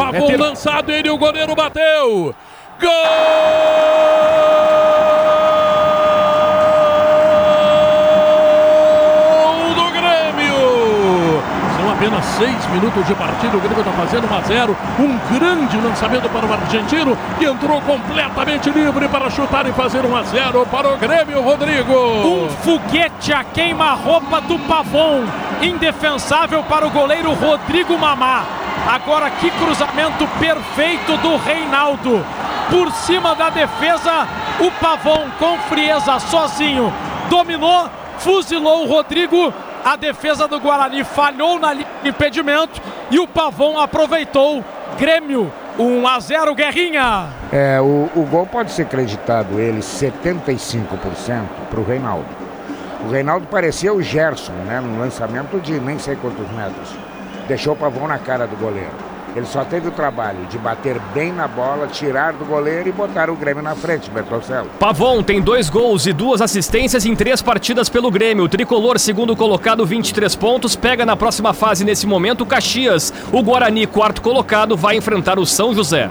Pavon lançado, ele o goleiro bateu. Gol! apenas seis minutos de partida. O Grêmio está fazendo 1 a 0. Um grande lançamento para o argentino que entrou completamente livre para chutar e fazer 1 a 0 para o Grêmio, Rodrigo. Um foguete a queima-roupa do Pavon. Indefensável para o goleiro Rodrigo Mamá. Agora que cruzamento perfeito do Reinaldo. Por cima da defesa, o Pavon com frieza sozinho dominou, fuzilou o Rodrigo a defesa do Guarani falhou na linha de impedimento e o Pavon aproveitou. Grêmio 1 a 0 Guerrinha. É, o, o gol pode ser creditado ele 75% para o Reinaldo. O Reinaldo parecia o Gerson, né, no lançamento de nem sei quantos metros. Deixou o Pavon na cara do goleiro. Ele só teve o trabalho de bater bem na bola, tirar do goleiro e botar o Grêmio na frente, Bertoncello. Pavon tem dois gols e duas assistências em três partidas pelo Grêmio. O tricolor, segundo colocado, 23 pontos, pega na próxima fase nesse momento o Caxias. O Guarani, quarto colocado, vai enfrentar o São José.